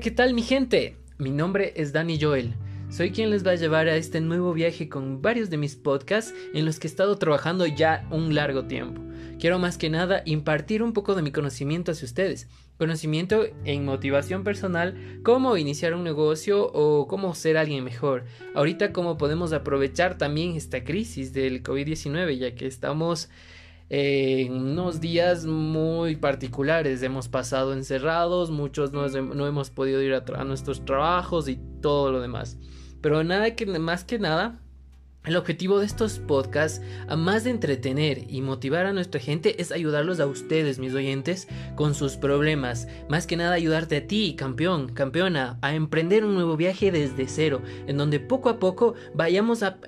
¿Qué tal mi gente? Mi nombre es Danny Joel. Soy quien les va a llevar a este nuevo viaje con varios de mis podcasts en los que he estado trabajando ya un largo tiempo. Quiero más que nada impartir un poco de mi conocimiento hacia ustedes. Conocimiento en motivación personal, cómo iniciar un negocio o cómo ser alguien mejor. Ahorita cómo podemos aprovechar también esta crisis del COVID-19 ya que estamos en unos días muy particulares. Hemos pasado encerrados, muchos no, hemos podido ir a, nuestros trabajos y todo lo demás. Pero nada que más que nada, el objetivo de estos podcasts, a más de entretener y motivar a nuestra gente, es ayudarlos a ustedes, mis oyentes, con sus problemas. Más que nada ayudarte a ti, campeón, campeona, a emprender un nuevo viaje desde cero, en donde poco a poco vayamos a,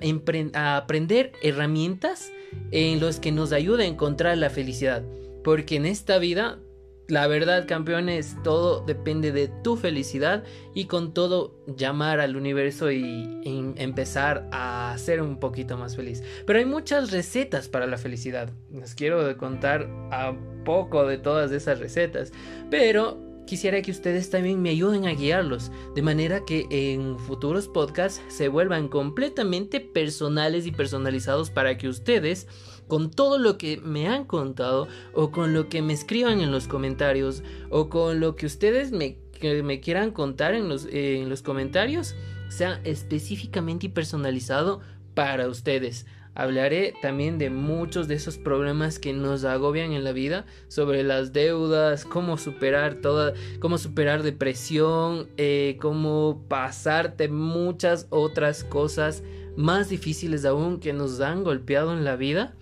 a aprender herramientas en los que nos ayude a encontrar la felicidad. Porque en esta vida, la verdad, campeones, todo depende de tu felicidad y con todo llamar al universo y, empezar a ser un poquito más feliz. Pero hay muchas recetas para la felicidad. Les quiero contar a poco de todas esas recetas. Pero quisiera que ustedes también me ayuden a guiarlos, de manera que en futuros podcasts se vuelvan completamente personales y personalizados para que ustedes, con todo lo que me han contado, o con lo que me escriban en los comentarios, o con lo que ustedes me, me quieran contar en los, en los comentarios, sea específicamente y personalizado para ustedes. Hablaré también de muchos de esos problemas que nos agobian en la vida, sobre las deudas, cómo superar toda, cómo superar depresión, eh, cómo pasarte muchas otras cosas más difíciles aún que nos han golpeado en la vida,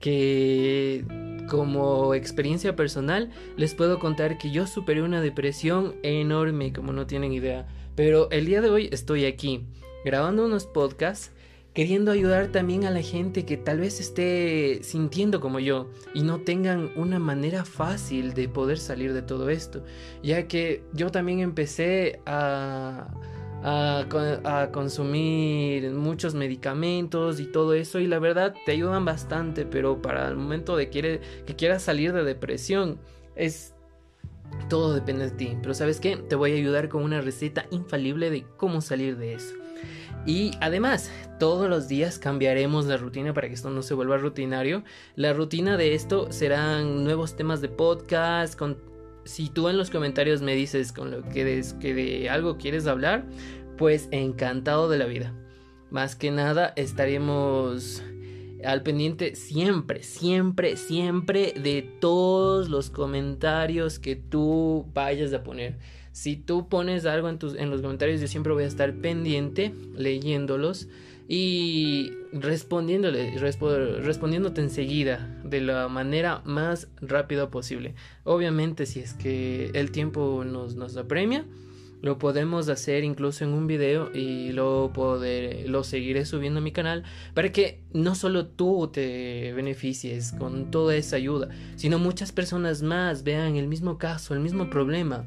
que como experiencia personal les puedo contar que yo superé una depresión enorme, como no tienen idea. Pero el día de hoy estoy aquí grabando unos podcasts queriendo ayudar también a la gente que tal vez esté sintiendo como yo y no tengan una manera fácil de poder salir de todo esto, ya que yo también empecé a, a, consumir muchos medicamentos y todo eso y la verdad te ayudan bastante, pero para el momento de quiere, que quieras salir de depresión es... Todo depende de ti, pero ¿sabes qué? Te voy a ayudar con una receta infalible de cómo salir de eso. Y además, todos los días cambiaremos la rutina para que esto no se vuelva rutinario. La rutina de esto serán nuevos temas de podcast. Con... Si tú en los comentarios me dices con lo que, que de algo quieres hablar, pues encantado de la vida. Más que nada estaremos al pendiente siempre, siempre, siempre de todos los comentarios que tú vayas a poner. Si tú pones algo en, tus, en los comentarios, yo siempre voy a estar pendiente leyéndolos y respondiéndole, respondiéndote enseguida de la manera más rápida posible. Obviamente, si es que el tiempo nos, nos apremia, lo podemos hacer incluso en un video y lo, poder, lo seguiré subiendo a mi canal para que no solo tú te beneficies con toda esa ayuda, sino muchas personas más vean el mismo caso, el mismo problema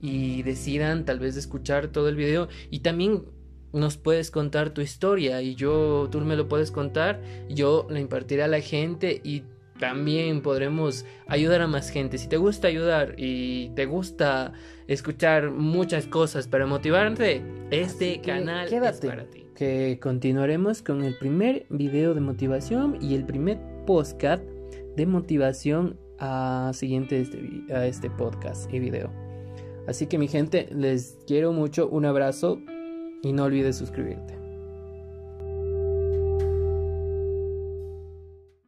y decidan tal vez escuchar todo el video. Y también nos puedes contar tu historia y yo tú me lo puedes contar, yo lo impartiré a la gente y también podremos ayudar a más gente. Si te gusta ayudar y te gusta escuchar muchas cosas para motivarte, este canal es para ti. Que continuaremos con el primer video de motivación y el primer podcast de motivación a siguiente este, a este podcast y video. Así que mi gente, les quiero mucho, un abrazo y no olvides suscribirte.